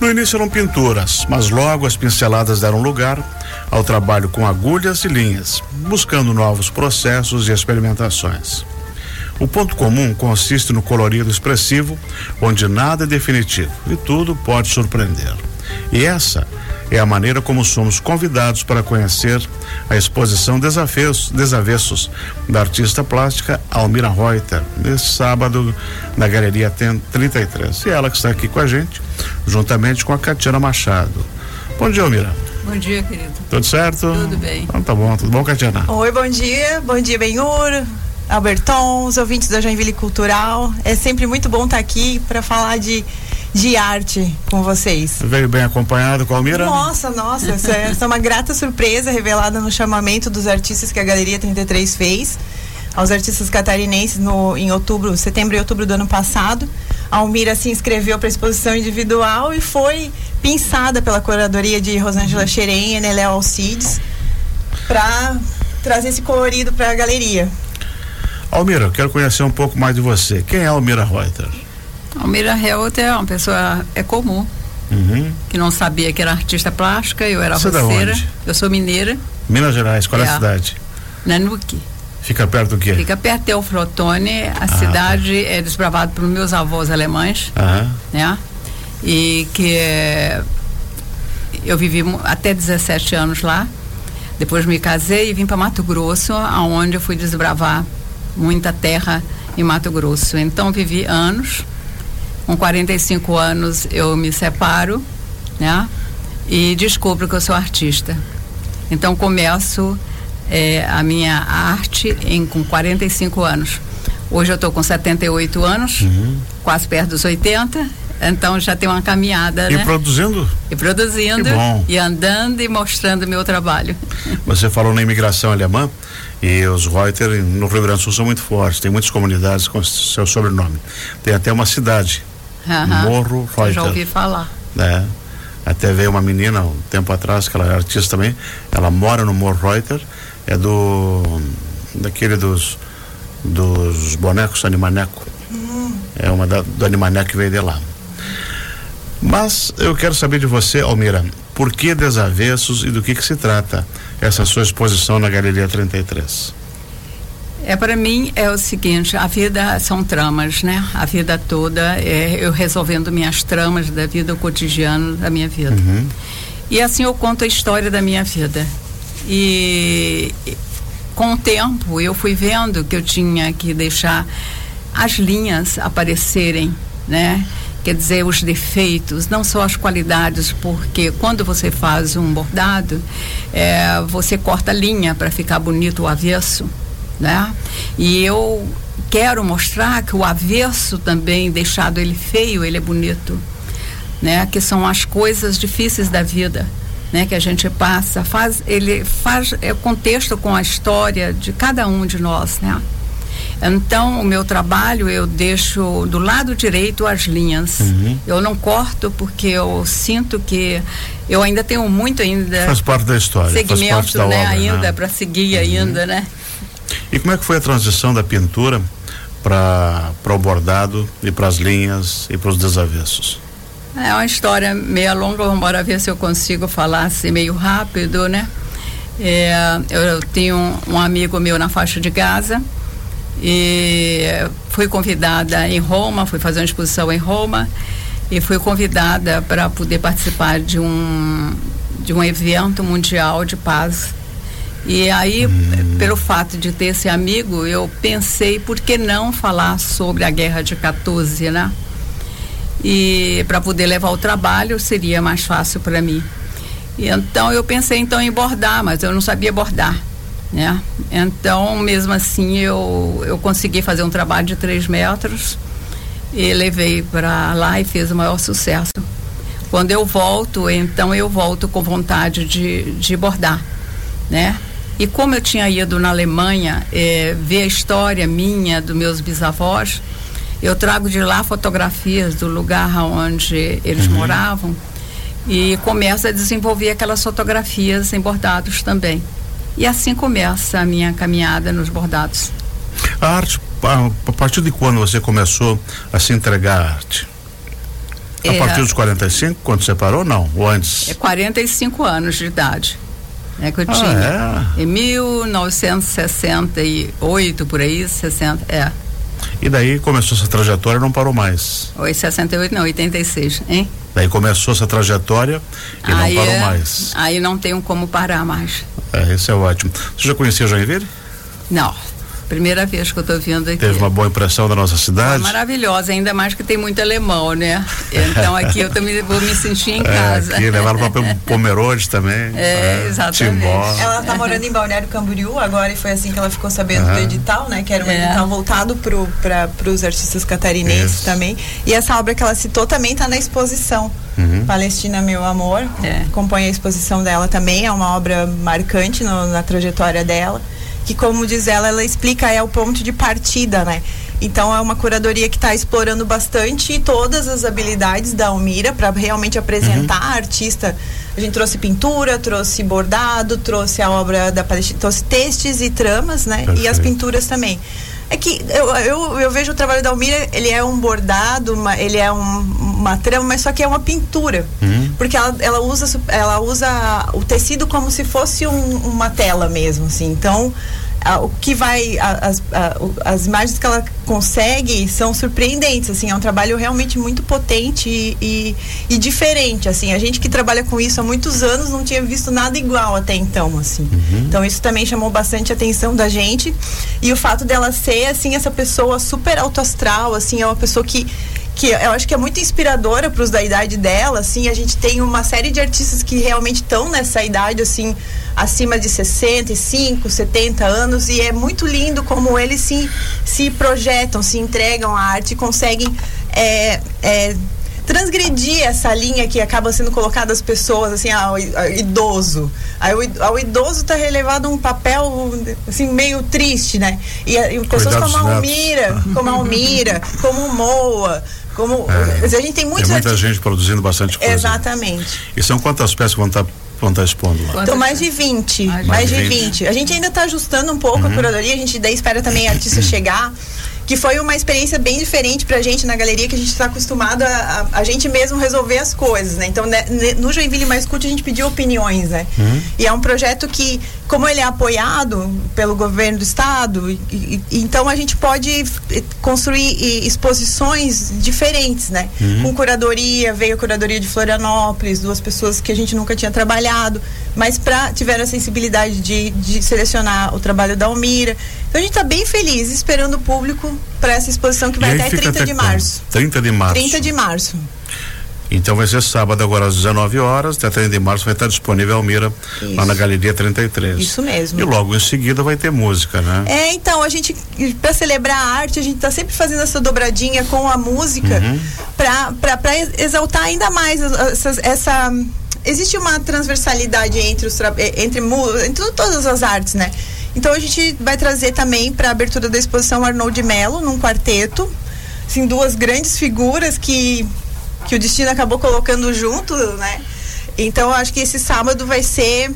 No início eram pinturas, mas logo as pinceladas deram lugar ao trabalho com agulhas e linhas, buscando novos processos e experimentações. O ponto comum consiste no colorido expressivo, onde nada é definitivo e tudo pode surpreender. E essa a maneira como somos convidados para conhecer a exposição Desafios, Desavessos da artista plástica Almira Reuter, neste sábado na Galeria 33. E ela que está aqui com a gente, juntamente com a Catiana Machado. Bom dia, Almira. Bom dia, querido. Tudo certo? Tudo bem. Então tá bom, tudo bom, Catiana? Oi, bom dia. Bom dia, Benhur. Alberton, os ouvintes da Joinville Cultural. É sempre muito bom estar aqui para falar de de arte com vocês. Veio bem acompanhado com a Almira? Nossa, nossa, essa, é, essa é uma grata surpresa revelada no chamamento dos artistas que a Galeria 33 fez aos artistas catarinenses no, em outubro, setembro e outubro do ano passado. A Almira se inscreveu para a exposição individual e foi pinçada pela curadoria de Rosângela Xeren e Neléo Alcides para trazer esse colorido para a galeria. Almira, eu quero conhecer um pouco mais de você. Quem é Almira Reuter? Almira Reuter é uma pessoa é comum. Uhum. Que não sabia que era artista plástica, eu era Você roceira. Eu sou mineira. Minas Gerais, qual é, é a cidade? Nanuque. Fica perto do quê? Fica perto de Eufrotone. A ah, tá. cidade tá. é desbravada por meus avós alemães. Uhum. Né? E que eu vivi até 17 anos lá. Depois me casei e vim para Mato Grosso, aonde eu fui desbravar muita terra em Mato Grosso. Então vivi anos com 45 anos eu me separo, né? E descubro que eu sou artista. Então começo é, a minha arte em, com 45 anos. Hoje eu estou com 78 anos, uhum. quase perto dos 80. Então já tem uma caminhada, e né? E produzindo? E produzindo. E andando e mostrando meu trabalho. Você falou na imigração alemã e os Reuter no Rio Grande do Sul são muito fortes. Tem muitas comunidades com seu sobrenome. Tem até uma cidade Uhum. Morro Reuter. Eu já ouvi falar. É. Até veio uma menina um tempo atrás, que ela é artista também, ela mora no Morro Reuter, é do. daquele dos. dos bonecos Animaneco. Uhum. É uma da, do Animaneco que veio de lá. Mas eu quero saber de você, Almira, por que desavessos e do que, que se trata essa sua exposição na Galeria 33? É para mim é o seguinte, a vida são tramas, né? A vida toda é eu resolvendo minhas tramas da vida cotidiana da minha vida. Uhum. E assim eu conto a história da minha vida. E com o tempo eu fui vendo que eu tinha que deixar as linhas aparecerem, né? Quer dizer, os defeitos, não só as qualidades, porque quando você faz um bordado, é, você corta a linha para ficar bonito o avesso né? E eu quero mostrar que o avesso também, deixado ele feio, ele é bonito, né? Que são as coisas difíceis da vida, né? Que a gente passa, faz, ele faz é contexto com a história de cada um de nós, né? Então, o meu trabalho eu deixo do lado direito as linhas. Uhum. Eu não corto porque eu sinto que eu ainda tenho muito ainda. Faz parte da história. Segmento, né? Obra, ainda né? para seguir uhum. ainda, né? E como é que foi a transição da pintura para o bordado e para as linhas e para os desavessos? É uma história meio longa, vamos ver se eu consigo falar assim meio rápido, né? É, eu tenho um, um, amigo meu na faixa de Gaza e fui convidada em Roma, fui fazer uma exposição em Roma e fui convidada para poder participar de um de um evento mundial de paz e aí, hum. pelo fato de ter esse amigo, eu pensei, por que não falar sobre a guerra de 14, né? E para poder levar o trabalho seria mais fácil para mim. E então eu pensei então em bordar, mas eu não sabia bordar, né? Então, mesmo assim, eu, eu consegui fazer um trabalho de três metros e levei para lá e fez o maior sucesso. Quando eu volto, então eu volto com vontade de, de bordar, né? E como eu tinha ido na Alemanha é, ver a história minha, dos meus bisavós, eu trago de lá fotografias do lugar onde eles uhum. moravam e começo a desenvolver aquelas fotografias em bordados também. E assim começa a minha caminhada nos bordados. A arte, a, a partir de quando você começou a se entregar à arte? A é, partir dos 45, quando separou, não? Ou antes? É 45 anos de idade. É que eu ah, tinha. É? Em 1968, por aí, 60, é. E daí começou essa trajetória e não parou mais. Oi, 68, não, 86, hein? Daí começou essa trajetória e aí não parou é, mais. Aí não tenho como parar mais. É, isso é ótimo. Você já conhecia Joinville? Não. Primeira vez que eu estou vindo aqui. Teve uma boa impressão da nossa cidade? Foi maravilhosa, ainda mais que tem muito alemão, né? Então aqui eu também vou me sentir em é, casa. Aqui levaram para Pomerode também. É, é exatamente. Timó. Ela está morando em Balneário Camboriú agora e foi assim que ela ficou sabendo do edital, né? Que era um é. edital voltado para os artistas catarinenses Isso. também. E essa obra que ela citou também está na exposição. Uhum. Palestina Meu Amor. É. Acompanha a exposição dela também, é uma obra marcante no, na trajetória dela que como diz ela, ela explica é o ponto de partida, né? Então é uma curadoria que está explorando bastante todas as habilidades da Almira para realmente apresentar uhum. a artista. A gente trouxe pintura, trouxe bordado, trouxe a obra da Palestina, trouxe textos e tramas, né? Perfeito. E as pinturas também. É que eu, eu, eu, vejo o trabalho da Almira, ele é um bordado, uma, ele é um, uma trama, mas só que é uma pintura. Uhum. Porque ela, ela, usa, ela usa o tecido como se fosse um, uma tela mesmo, assim. Então, o que vai as, as imagens que ela consegue são surpreendentes assim é um trabalho realmente muito potente e, e, e, diferente assim a gente que trabalha com isso há muitos anos não tinha visto nada igual até então assim uhum. então isso também chamou bastante atenção da gente e o fato dela ser assim essa pessoa super autoastral assim é uma pessoa que que eu acho que é muito inspiradora para os da idade dela, assim, a gente tem uma série de artistas que realmente estão nessa idade, assim, acima de 65, 70 anos, e é muito lindo como eles se, se projetam, se entregam à arte e conseguem é, é, transgredir essa linha que acaba sendo colocada às pessoas, assim, ao, idoso. Aí, ao idoso está relevado um papel, assim, meio triste, né? E, e pessoas como a Almira, como a Almira, como o Moa, como, é, a gente tem, muitos tem muita gente produzindo bastante coisa. Exatamente. E são quantas peças que vão estar vão estar expondo lá? Então, mais de 20. Mais, mais de 20. 20. A gente ainda está ajustando um pouco uhum. a curadoria, a gente daí espera também a artista chegar que foi uma experiência bem diferente pra gente na galeria, que a gente está acostumado a, a, a, gente mesmo resolver as coisas, né? Então, né, no Joinville Mais Cult, a gente pediu opiniões, né? Uhum. E é um projeto que, como ele é apoiado pelo governo do estado, e, e, então a gente pode construir exposições diferentes, né? Uhum. Com curadoria, veio a curadoria de Florianópolis, duas pessoas que a gente nunca tinha trabalhado, mas pra, tiveram a sensibilidade de, de selecionar o trabalho da Almira. Então a gente está bem feliz esperando o público para essa exposição que vai até 30 até de março. 30 de março. 30 de março. Então vai ser sábado agora às 19 horas, até 30 de março vai estar disponível a Almira Isso. lá na Galeria 33. Isso mesmo. E logo em seguida vai ter música, né? É, então a gente para celebrar a arte, a gente está sempre fazendo essa dobradinha com a música uhum. para exaltar ainda mais essa, essa existe uma transversalidade entre os entre, entre todas as artes, né? Então a gente vai trazer também para a abertura da exposição Arnold Mello num quarteto, assim, duas grandes figuras que que o destino acabou colocando junto, né? Então acho que esse sábado vai ser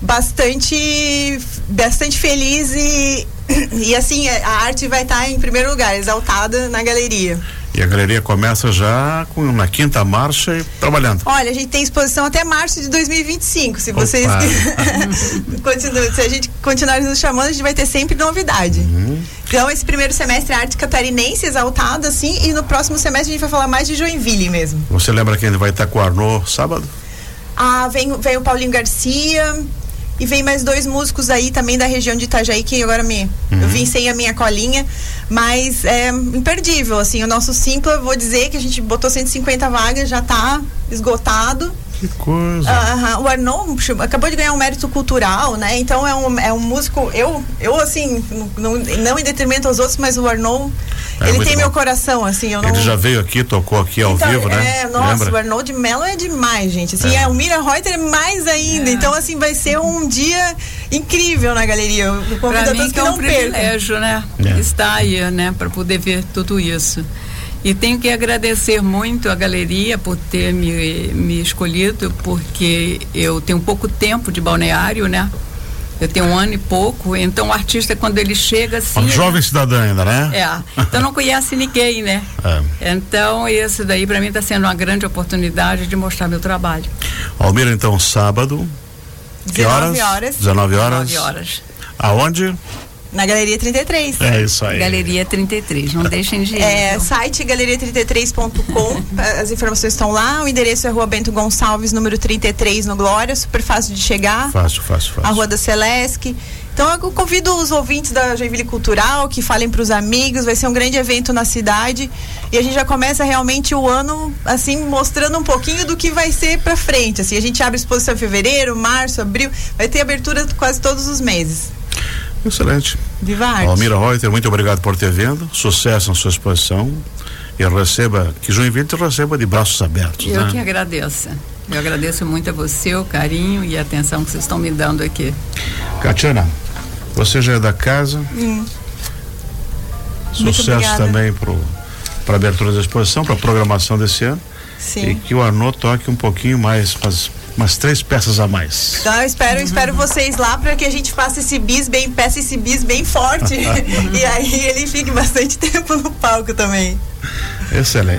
bastante bastante feliz e e assim a arte vai estar em primeiro lugar, exaltada na galeria. E a galeria começa já com na quinta marcha e trabalhando. Olha, a gente tem exposição até março de 2025. Se Opa. vocês se a gente continuar nos chamando, a gente vai ter sempre novidade. Uhum. Então, esse primeiro semestre é arte catarinense exaltado, assim, e no próximo semestre a gente vai falar mais de Joinville mesmo. Você lembra quem vai estar com o Arnaud sábado? Ah, vem, vem o Paulinho Garcia, e vem mais dois músicos aí também da região de Itajaí que agora me uhum. eu vim sem a minha colinha, mas é imperdível assim, o nosso Simpla, vou dizer que a gente botou 150 vagas, já está esgotado. Que coisa. Uh, o Arnon acabou de ganhar um mérito cultural, né? Então é um, é um músico. Eu, eu assim, não, não em detrimento aos outros, mas o Arnon, é, ele tem bom. meu coração, assim. Eu não... Ele já veio aqui, tocou aqui ao então, vivo, né? É, nossa, Lembra? o Arnold Mello é demais, gente. Assim, é. é o Mira Reuter é mais ainda. É. Então, assim, vai ser um dia incrível na galeria. Eu convido pra a todos que, que é um privilégio, né? É. Estar aí, né? Para poder ver tudo isso. E tenho que agradecer muito a galeria por ter me, me escolhido, porque eu tenho pouco tempo de balneário, né? Eu tenho um ano e pouco, então o artista quando ele chega assim. Uma jovem cidadã ainda, né? É. Então não conhece ninguém, né? É. Então isso daí para mim está sendo uma grande oportunidade de mostrar meu trabalho. Almira, então sábado. 19 horas? 19 horas. 19 horas. Aonde? Na Galeria 33. É isso aí. Galeria 33, não deixem de ir. É, então. site galeria33.com, as informações estão lá, o endereço é Rua Bento Gonçalves, número 33, no Glória, super fácil de chegar. Fácil, fácil, fácil. A Rua da Celesc. Então eu convido os ouvintes da Joinville Cultural que falem para os amigos, vai ser um grande evento na cidade e a gente já começa realmente o ano assim mostrando um pouquinho do que vai ser para frente. Assim, a gente abre exposição em fevereiro, março, abril, vai ter abertura quase todos os meses. Excelente. Viva a arte. Almira Reuter, muito obrigado por ter vindo. Sucesso na sua exposição. E receba, que Joinville te receba de braços abertos. Eu né? que agradeço. Eu agradeço muito a você, o carinho e a atenção que vocês estão me dando aqui. Catiana, você já é da casa. Hum. Sucesso também para a abertura da exposição, para a programação desse ano. Sim. E que o Arnaud toque um pouquinho mais, umas, umas três peças a mais. Então eu espero, espero vocês lá para que a gente faça esse bis bem, peça esse bis bem forte. e aí ele fique bastante tempo no palco também. Excelente.